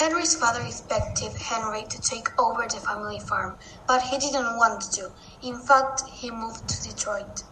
Henry's father expected Henry to take over the family farm, but he didn't want to. In fact, he moved to Detroit.